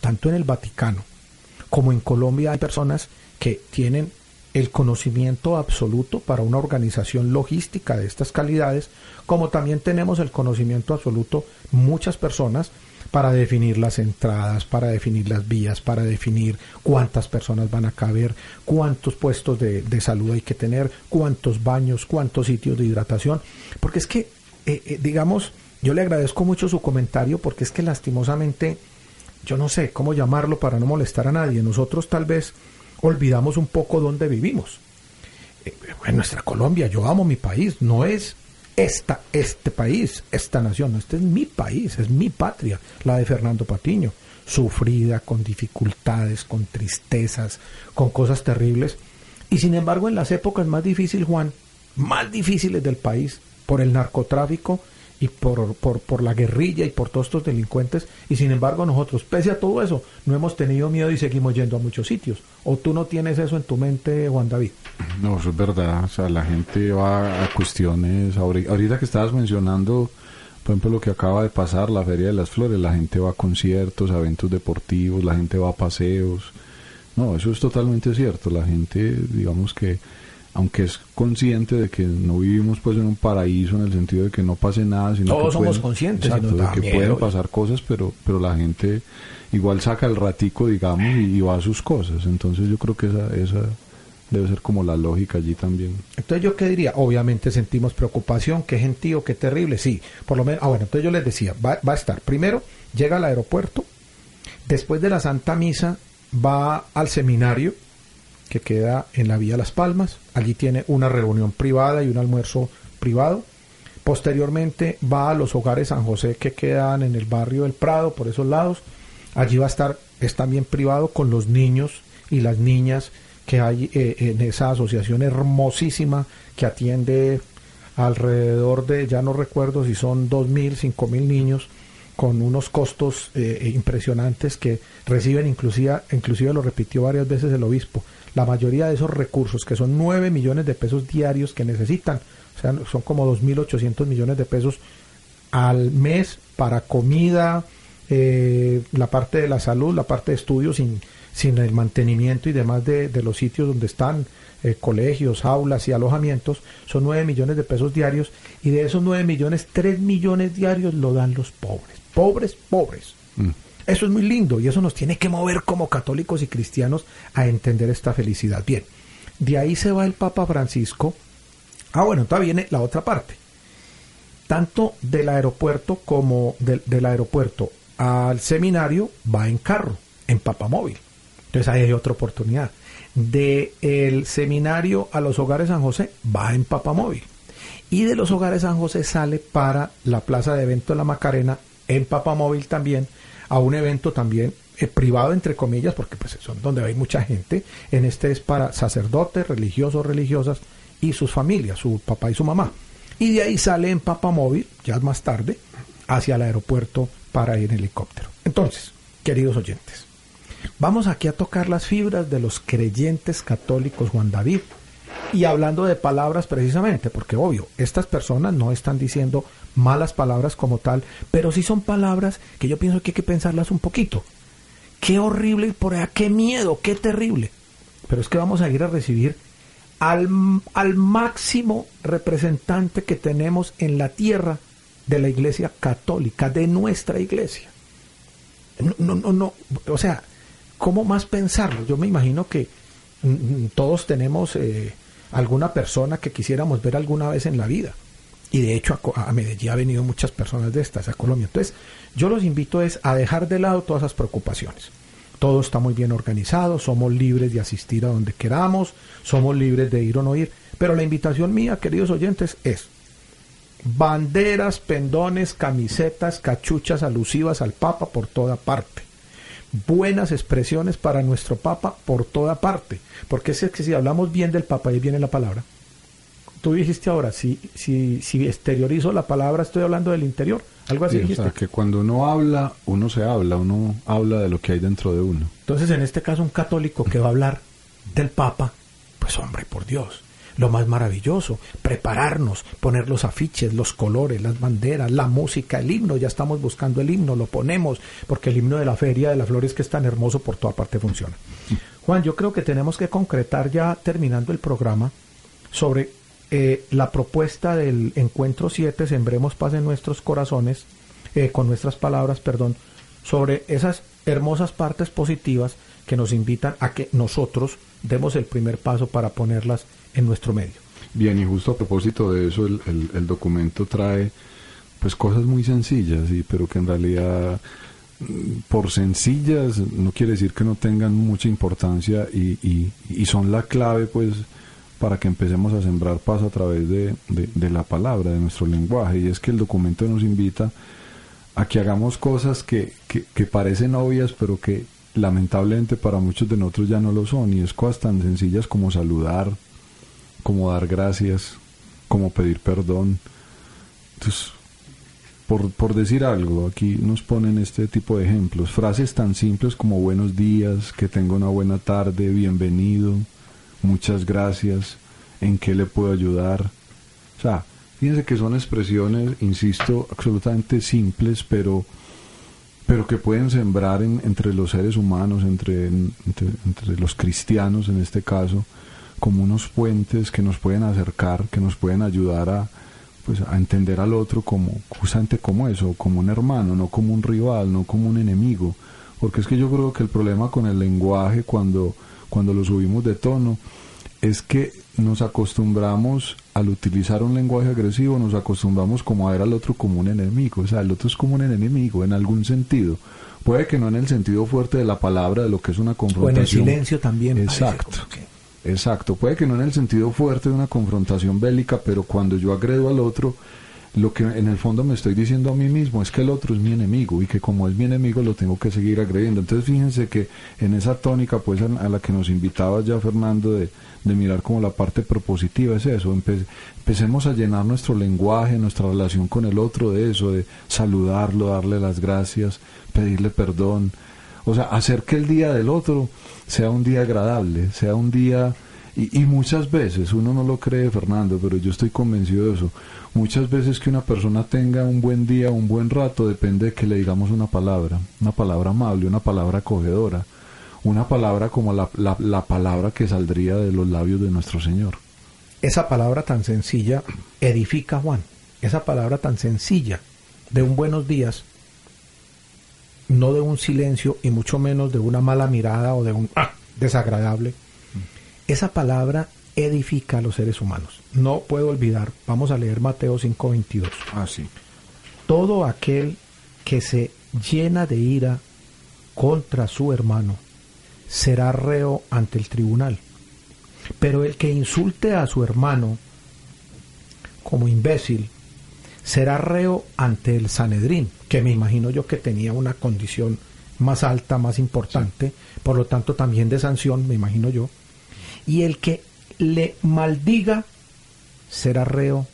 Tanto en el Vaticano como en Colombia hay personas que tienen el conocimiento absoluto para una organización logística de estas calidades, como también tenemos el conocimiento absoluto muchas personas para definir las entradas, para definir las vías, para definir cuántas personas van a caber, cuántos puestos de, de salud hay que tener, cuántos baños, cuántos sitios de hidratación, porque es que, eh, eh, digamos, yo le agradezco mucho su comentario porque es que lastimosamente, yo no sé cómo llamarlo para no molestar a nadie, nosotros tal vez olvidamos un poco dónde vivimos. Eh, En nuestra Colombia, yo amo mi país, no es esta, este país, esta nación, este es mi país, es mi patria, la de Fernando Patiño, sufrida, con dificultades, con tristezas, con cosas terribles. Y sin embargo, en las épocas más difíciles, Juan, más difíciles del país, por el narcotráfico y por, por, por la guerrilla y por todos estos delincuentes, y sin embargo nosotros, pese a todo eso, no hemos tenido miedo y seguimos yendo a muchos sitios. ¿O tú no tienes eso en tu mente, Juan David? No, eso es verdad. O sea, la gente va a cuestiones. ahori- Ahorita que estabas mencionando, por ejemplo, lo que acaba de pasar, la Feria de las Flores, la gente va a conciertos, a eventos deportivos, la gente va a paseos. No, eso es totalmente cierto. La gente, digamos que, aunque es consciente de que no vivimos pues en un paraíso en el sentido de que no pase nada, sino Todos que somos pueden- conscientes exacto, de que miedo. pueden pasar cosas, pero, pero la gente igual saca el ratico, digamos, y, y va a sus cosas. Entonces yo creo que esa, esa debe ser como la lógica allí también. Entonces yo qué diría, obviamente sentimos preocupación, qué gentío, qué terrible, sí, por lo menos, ah bueno, entonces yo les decía, va, va a estar, primero llega al aeropuerto, después de la Santa Misa va al seminario que queda en la Vía Las Palmas, allí tiene una reunión privada y un almuerzo privado, posteriormente va a los hogares San José que quedan en el barrio del Prado, por esos lados, allí va a estar, es también privado con los niños y las niñas que hay eh, en esa asociación hermosísima que atiende alrededor de, ya no recuerdo si son dos mil, cinco mil niños, con unos costos eh, impresionantes que reciben, inclusive, inclusive lo repitió varias veces el obispo, la mayoría de esos recursos, que son 9 millones de pesos diarios que necesitan, o sea, son como 2.800 millones de pesos al mes para comida, eh, la parte de la salud, la parte de estudios, sin, sin el mantenimiento y demás de, de los sitios donde están eh, colegios, aulas y alojamientos, son 9 millones de pesos diarios y de esos 9 millones, 3 millones diarios lo dan los pobres. Pobres, pobres. Mm. Eso es muy lindo y eso nos tiene que mover como católicos y cristianos a entender esta felicidad. Bien, de ahí se va el Papa Francisco. Ah, bueno, todavía viene la otra parte. Tanto del aeropuerto como del, del aeropuerto al seminario va en carro, en papamóvil. Entonces ahí hay otra oportunidad. De el seminario a los hogares San José va en papamóvil. Y de los hogares San José sale para la plaza de evento de la Macarena en papamóvil también a un evento también eh, privado entre comillas porque pues son donde hay mucha gente. En este es para sacerdotes religiosos religiosas y sus familias su papá y su mamá. Y de ahí sale en papamóvil ya más tarde hacia el aeropuerto para ir en helicóptero. Entonces queridos oyentes vamos aquí a tocar las fibras de los creyentes católicos Juan David y hablando de palabras precisamente, porque obvio, estas personas no están diciendo malas palabras como tal, pero sí son palabras que yo pienso que hay que pensarlas un poquito. Qué horrible y por allá, qué miedo, qué terrible. Pero es que vamos a ir a recibir al, al máximo representante que tenemos en la tierra de la iglesia católica, de nuestra iglesia. No, no, no, o sea, ¿cómo más pensarlo? Yo me imagino que mm, mm, todos tenemos eh, alguna persona que quisiéramos ver alguna vez en la vida. Y de hecho a, Medellín ha venido muchas personas de estas, a Colombia. Entonces, yo los invito es a dejar de lado todas esas preocupaciones. Todo está muy bien organizado, somos libres de asistir a donde queramos, somos libres de ir o no ir. Pero la invitación mía, queridos oyentes, es banderas, pendones, camisetas, cachuchas alusivas al Papa por toda parte. Buenas expresiones para nuestro Papa por toda parte. Porque es que si hablamos bien del Papa, ahí viene la palabra. Tú dijiste ahora, si, si, si exteriorizo la palabra, estoy hablando del interior. Algo así Sí, o dijiste. sea, que cuando uno habla, uno se habla, uno habla de lo que hay dentro de uno. Entonces, en este caso, un católico que va a hablar del Papa, pues hombre, por Dios, lo más maravilloso, prepararnos, poner los afiches, los colores, las banderas, la música, el himno, ya estamos buscando el himno, lo ponemos, porque el himno de la Feria de las Flores, que es tan hermoso, por toda parte funciona. Juan, yo creo que tenemos que concretar ya terminando el programa sobre eh, la propuesta del encuentro 7, Sembremos Paz en nuestros corazones, eh, con nuestras palabras, perdón, sobre esas hermosas partes positivas que nos invitan a que nosotros demos el primer paso para ponerlas en nuestro medio. Bien, y justo a propósito de eso, el, el- documento trae pues cosas muy sencillas, y, pero que en realidad mm, por sencillas no quiere decir que no tengan mucha importancia y, y- y son la clave pues para que empecemos a sembrar paz a través de, de- de la palabra, de nuestro lenguaje. Y es que el documento nos invita a que hagamos cosas que, que, que parecen obvias, pero que lamentablemente para muchos de nosotros ya no lo son. Y es cosas tan sencillas como saludar, como dar gracias, como pedir perdón. Entonces, por, por decir algo, aquí nos ponen este tipo de ejemplos. Frases tan simples como buenos días, que tenga una buena tarde, bienvenido, muchas gracias, en qué le puedo ayudar. O sea, fíjense que son expresiones, insisto, absolutamente simples, pero pero que pueden sembrar en- entre los seres humanos, entre, entre, entre los cristianos en este caso, como unos puentes que nos pueden acercar, que nos pueden ayudar a, pues, a entender al otro como justamente como eso, como un hermano, no como un rival, no como un enemigo. Porque es que yo creo que el problema con el lenguaje cuando, cuando lo subimos de tono es que nos acostumbramos al utilizar un lenguaje agresivo, nos acostumbramos como a ver al otro como un enemigo, o sea, el otro es como un enemigo en algún sentido. Puede que no en el sentido fuerte de la palabra, de lo que es una O en confrontación. el silencio también. Exacto. que- Exacto, puede que no en el sentido fuerte de una confrontación bélica, pero cuando yo agredo al otro, lo que en el fondo me estoy diciendo a mí mismo es que el otro es mi enemigo y que como es mi enemigo lo tengo que seguir agrediendo. Entonces fíjense que en esa tónica pues a, la que nos invitaba ya Fernando de, de mirar como la parte propositiva es eso, empe- empecemos a llenar nuestro lenguaje, nuestra relación con el otro de eso, de saludarlo, darle las gracias, pedirle perdón, o sea, hacer que el día del otro sea un día agradable, sea un día... Y, muchas veces, uno no lo cree, Fernando, pero yo estoy convencido de eso. Muchas veces que una persona tenga un buen día, un buen rato, depende de que le digamos una palabra, una palabra amable, una palabra acogedora, una palabra como la, la, la palabra que saldría de los labios de nuestro Señor. Esa palabra tan sencilla edifica, Juan. Esa palabra tan sencilla de un buenos días, no de un silencio y mucho menos de una mala mirada o de un ah, desagradable. Esa palabra edifica a los seres humanos. No puedo olvidar, vamos a leer Mateo 5:22. Ah, sí. Todo aquel que se llena de ira contra su hermano será reo ante el tribunal. Pero el que insulte a su hermano como imbécil será reo ante el Sanedrín, que me imagino yo que tenía una condición más alta, más importante, por lo tanto también de sanción, me imagino yo. Y el que le maldiga será reo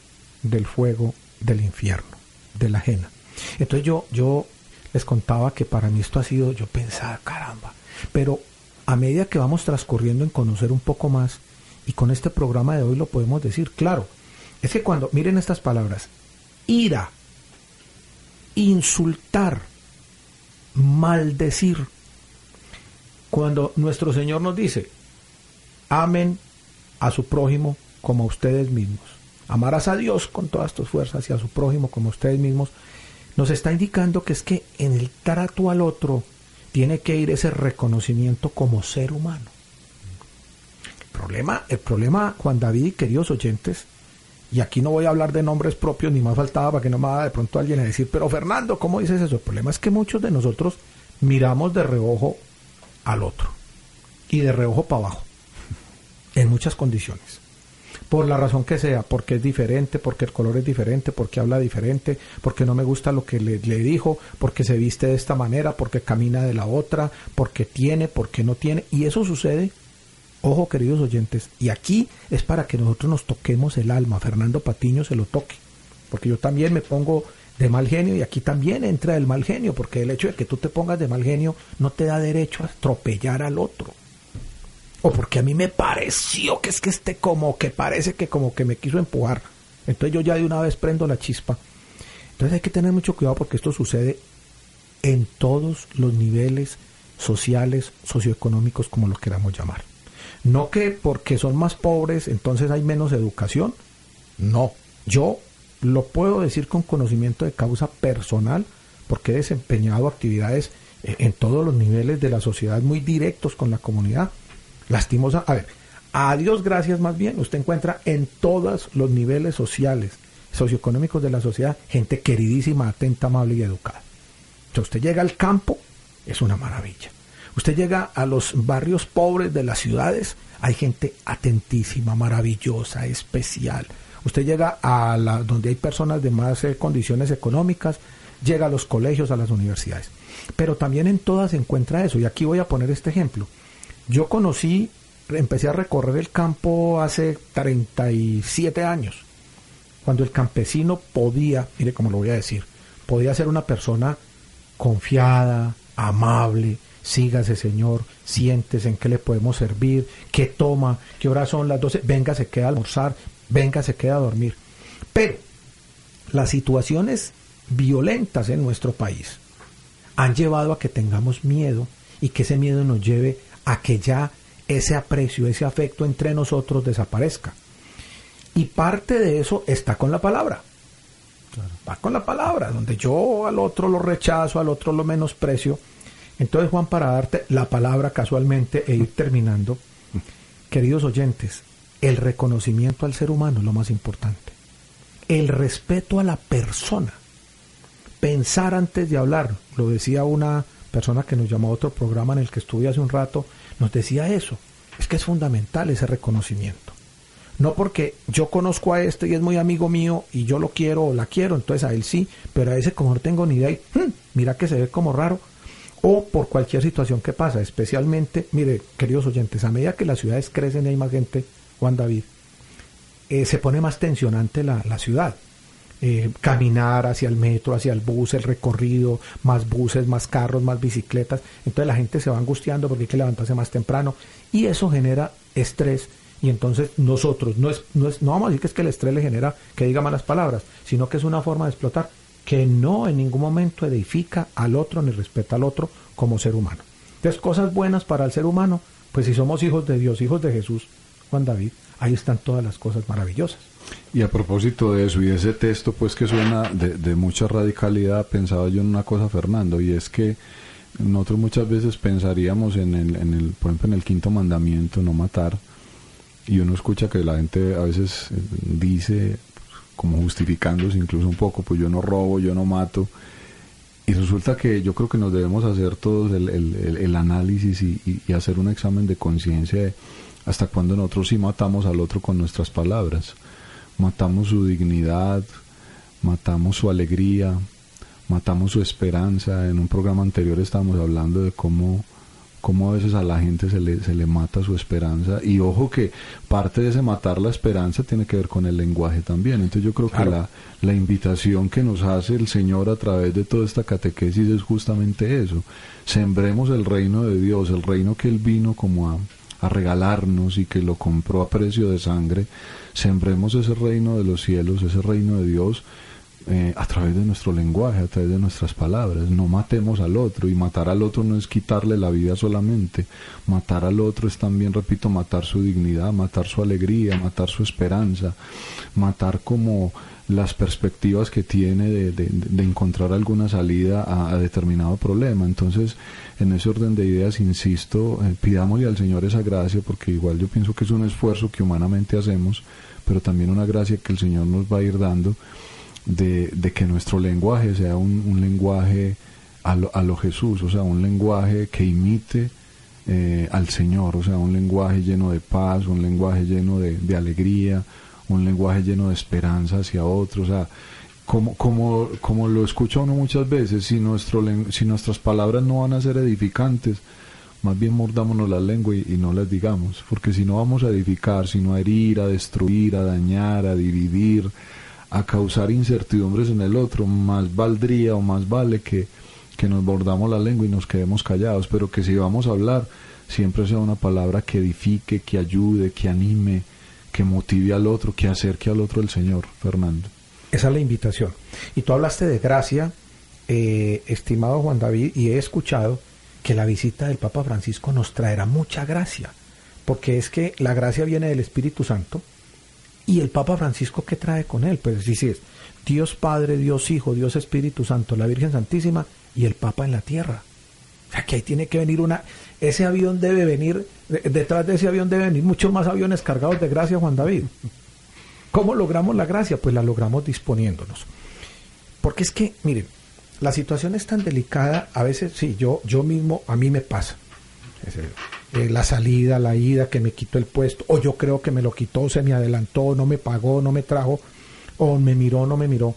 del fuego del infierno, de la ajena. Entonces yo, yo les contaba que para mí esto ha sido, yo pensaba, caramba, pero a medida que vamos transcurriendo en conocer un poco más, y con este programa de hoy lo podemos decir, claro, es que cuando, miren estas palabras, ira, insultar, maldecir, cuando nuestro Señor nos dice, amen a su prójimo como a ustedes mismos, amarás a Dios con todas tus fuerzas y a su prójimo como ustedes mismos, nos está indicando que es que en el trato al otro tiene que ir ese reconocimiento como ser humano. El problema, el problema, Juan David, queridos oyentes, y aquí no voy a hablar de nombres propios, ni más faltaba para que no me vaya de pronto alguien a decir, pero Fernando, ¿cómo dices eso? El problema es que muchos de nosotros miramos de reojo al otro y de reojo para abajo, en muchas condiciones. Por la razón que sea, porque es diferente, porque el color es diferente, porque habla diferente, porque no me gusta lo que le, le dijo, porque se viste de esta manera, porque camina de la otra, porque tiene, porque no tiene. Y eso sucede Ojo, queridos oyentes, y aquí es para que nosotros nos toquemos el alma. Fernando Patiño se lo toque, porque yo también me pongo de mal genio y aquí también entra el mal genio, porque el hecho de que tú te pongas de mal genio no te da derecho a atropellar al otro. O porque a mí me pareció que es que este como que parece que como que me quiso empujar. Entonces yo ya de una vez prendo la chispa. Entonces hay que tener mucho cuidado porque esto sucede en todos los niveles sociales, socioeconómicos, como lo queramos llamar. No que porque son más pobres entonces hay menos educación. No, yo lo puedo decir con conocimiento de causa personal porque he desempeñado actividades eh, en todos los niveles de la sociedad muy directos con la comunidad. Lastimosa, a ver, a Dios gracias más bien, usted encuentra en todos los niveles sociales, socioeconómicos de la sociedad, gente queridísima, atenta, amable y educada. Usted llega al campo, es una maravilla. Usted llega a los barrios pobres de las ciudades, hay gente atentísima, maravillosa, especial. Usted llega a la, donde hay personas de más eh, condiciones económicas, llega a los colegios, a las universidades. Pero también en todas se encuentra eso. Y aquí voy a poner este ejemplo. Yo conocí, empecé a recorrer el campo hace 37 años, cuando el campesino podía, mire cómo lo voy a decir, podía ser una persona confiada, amable, sígase Señor, siéntese en qué le podemos servir, qué toma, qué horas son las 12, venga, se queda a almorzar, venga, se queda a dormir. Pero las situaciones violentas en nuestro país han llevado a que tengamos miedo y que ese miedo nos lleve a que ya ese aprecio, ese afecto entre nosotros desaparezca. Y parte de eso está con la palabra. Va con la palabra, donde yo al otro lo rechazo, al otro lo menosprecio. Entonces, Juan, para darte la palabra casualmente e ir terminando, queridos oyentes, el reconocimiento al ser humano es lo más importante. El respeto a la persona. Pensar antes de hablar. Lo decía una persona que nos llamó a otro programa en el que estuve hace un rato, nos decía eso. Es que es fundamental ese reconocimiento. No porque yo conozco a este y es muy amigo mío y yo lo quiero o la quiero, entonces a él sí, pero a ese como no tengo ni idea, y, "Hmm, mira que se ve como raro, o por cualquier situación que pasa, especialmente, mire, queridos oyentes, a medida que las ciudades crecen y hay más gente, Juan David, eh, se pone más tensionante la, la ciudad. Eh, caminar hacia el metro, hacia el bus, el recorrido, más buses, más carros, más bicicletas. Entonces la gente se va angustiando porque hay que levantarse más temprano y eso genera estrés. Y entonces nosotros, no, es, no, es, no vamos a decir que es que el estrés le genera que diga malas palabras, sino que es una forma de explotar que no en ningún momento edifica al otro ni respeta al otro como ser humano. Entonces, cosas buenas para el ser humano, pues si somos hijos de Dios, hijos de Jesús, Juan David, ahí están todas las cosas maravillosas. Y a propósito de eso y de ese texto, pues que suena de, de mucha radicalidad, pensaba yo en una cosa, Fernando, y es que nosotros muchas veces pensaríamos en el, en el, por ejemplo, en el quinto mandamiento, no matar, y uno escucha que la gente a veces eh, dice, como justificándose incluso un poco, pues yo no robo, yo no mato, y resulta que yo creo que nos debemos hacer todos el, el- el- análisis y, y- y hacer un examen de conciencia de hasta cuándo nosotros sí matamos al otro con nuestras palabras. Matamos su dignidad, matamos su alegría, matamos su esperanza. En un programa anterior estábamos hablando de cómo, cómo a veces a la gente se le, se le mata su esperanza. Y ojo que parte de ese matar la esperanza tiene que ver con el lenguaje también. Entonces yo creo Claro. que la, la invitación que nos hace el Señor a través de toda esta catequesis es justamente eso. Sembremos el reino de Dios, el reino que Él vino como a, a regalarnos y que lo compró a precio de sangre. Sembremos ese reino de los cielos, ese reino de Dios eh, a través de nuestro lenguaje, a través de nuestras palabras. No matemos al otro y matar al otro no es quitarle la vida solamente. Matar al otro es también, repito, matar su dignidad, matar su alegría, matar su esperanza, matar como las perspectivas que tiene de, de- encontrar alguna salida a, a determinado problema. Entonces, en ese orden de ideas, insisto, eh, pidámosle al Señor esa gracia, porque igual yo pienso que es un esfuerzo que humanamente hacemos, pero también una gracia que el Señor nos va a ir dando de, que nuestro lenguaje sea un, un lenguaje a lo, a lo Jesús, o sea, un lenguaje que imite eh, al Señor, o sea, un lenguaje lleno de paz, un lenguaje lleno de, alegría, un lenguaje lleno de esperanza hacia otros, o sea, como, como, como lo escucha uno muchas veces, si, nuestro, si nuestras palabras no van a ser edificantes, más bien mordámonos la lengua y, y no las digamos, porque si no vamos a edificar, sino a herir, a destruir, a dañar, a dividir, a causar incertidumbres en el otro, más valdría o más vale que, que nos mordamos la lengua y nos quedemos callados, pero que si vamos a hablar, siempre sea una palabra que edifique, que ayude, que anime, que motive al otro, que acerque al otro el Señor, Fernando. Esa es la invitación. Y tú hablaste de gracia, eh, estimado Juan David, y he escuchado que la visita del Papa Francisco nos traerá mucha gracia, porque es que la gracia viene del Espíritu Santo, y el Papa Francisco, ¿qué trae con él? Pues sí, sí es Dios Padre, Dios Hijo, Dios Espíritu Santo, la Virgen Santísima y el Papa en la tierra. O sea, que ahí tiene que venir una... Ese avión debe venir, de- detrás de ese avión deben venir muchos más aviones cargados de gracia, Juan David. ¿Cómo logramos la gracia? Pues la logramos disponiéndonos. Porque es que, miren, la situación es tan delicada, a veces, sí, yo, yo mismo, a mí me pasa. Es eh, la salida, la ida, que me quitó el puesto, o yo creo que me lo quitó, se me adelantó, no me pagó, no me trajo, o me miró, no me miró.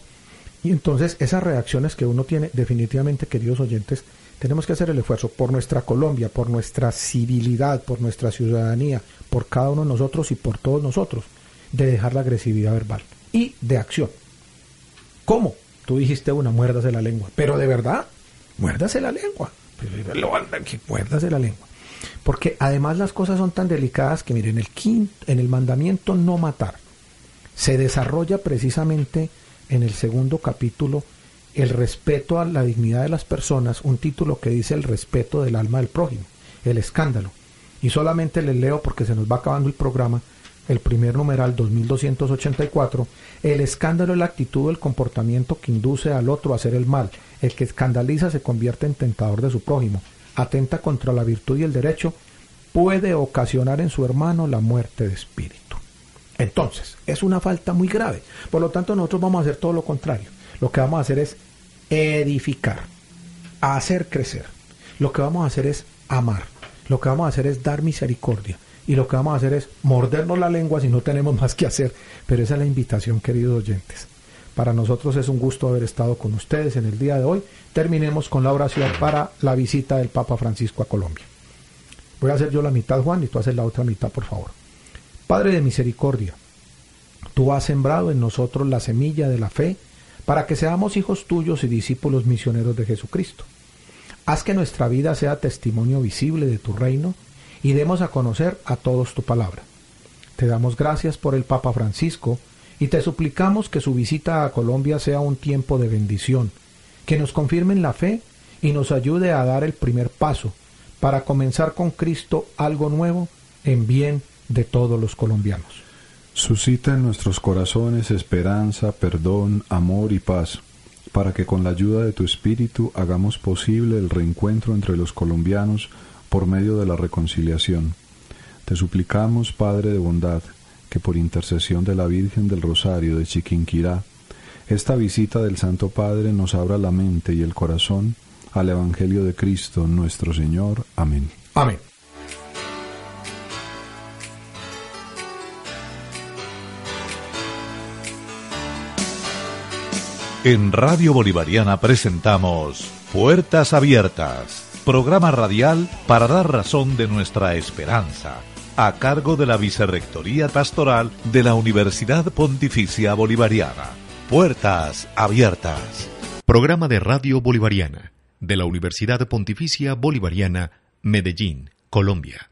Y entonces esas reacciones que uno tiene, definitivamente, queridos oyentes, tenemos que hacer el esfuerzo por nuestra Colombia, por nuestra civilidad, por nuestra ciudadanía, por cada uno de nosotros y por todos nosotros, de dejar la agresividad verbal y de acción. ¿Cómo? Tú dijiste una, muérdase la lengua. Pero de verdad, muérdase la lengua. Muérdase la lengua. Porque además las cosas son tan delicadas que, miren, el quinto, en el mandamiento no matar se desarrolla precisamente en el segundo capítulo el respeto a la dignidad de las personas, un título que dice el respeto del alma del prójimo, el escándalo. Y solamente les leo porque se nos va acabando el programa, el primer numeral 2284, el escándalo es la actitud o el comportamiento que induce al otro a hacer el mal. El que escandaliza se convierte en tentador de su prójimo, atenta contra la virtud y el derecho, puede ocasionar en su hermano la muerte de espíritu. Entonces, es una falta muy grave. Por lo tanto, nosotros vamos a hacer todo lo contrario. Lo que vamos a hacer es edificar, hacer crecer. Lo que vamos a hacer es amar. Lo que vamos a hacer es dar misericordia. Y lo que vamos a hacer es mordernos la lengua si no tenemos más que hacer. Pero esa es la invitación, queridos oyentes. Para nosotros es un gusto haber estado con ustedes en el día de hoy. Terminemos con la oración para la visita del Papa Francisco a Colombia. Voy a hacer yo la mitad, Juan, y tú haces la otra mitad, por favor. Padre de misericordia, tú has sembrado en nosotros la semilla de la fe para que seamos hijos tuyos y discípulos misioneros de Jesucristo. Haz que nuestra vida sea testimonio visible de tu reino y demos a conocer a todos tu palabra. Te damos gracias por el Papa Francisco y te suplicamos que su visita a Colombia sea un tiempo de bendición, que nos confirme en la fe y nos ayude a dar el primer paso para comenzar con Cristo algo nuevo en bien de todos los colombianos. Suscita en nuestros corazones esperanza, perdón, amor y paz, para que con la ayuda de tu Espíritu hagamos posible el reencuentro entre los colombianos por medio de la reconciliación. Te suplicamos, Padre de bondad, que por intercesión de la Virgen del Rosario de Chiquinquirá, esta visita del Santo Padre nos abra la mente y el corazón al Evangelio de Cristo nuestro Señor. Amén. Amén. En Radio Bolivariana presentamos Puertas Abiertas, programa radial para dar razón de nuestra esperanza, a cargo de la Vicerrectoría Pastoral de la Universidad Pontificia Bolivariana. Puertas Abiertas. Programa de Radio Bolivariana de la Universidad Pontificia Bolivariana, Medellín, Colombia.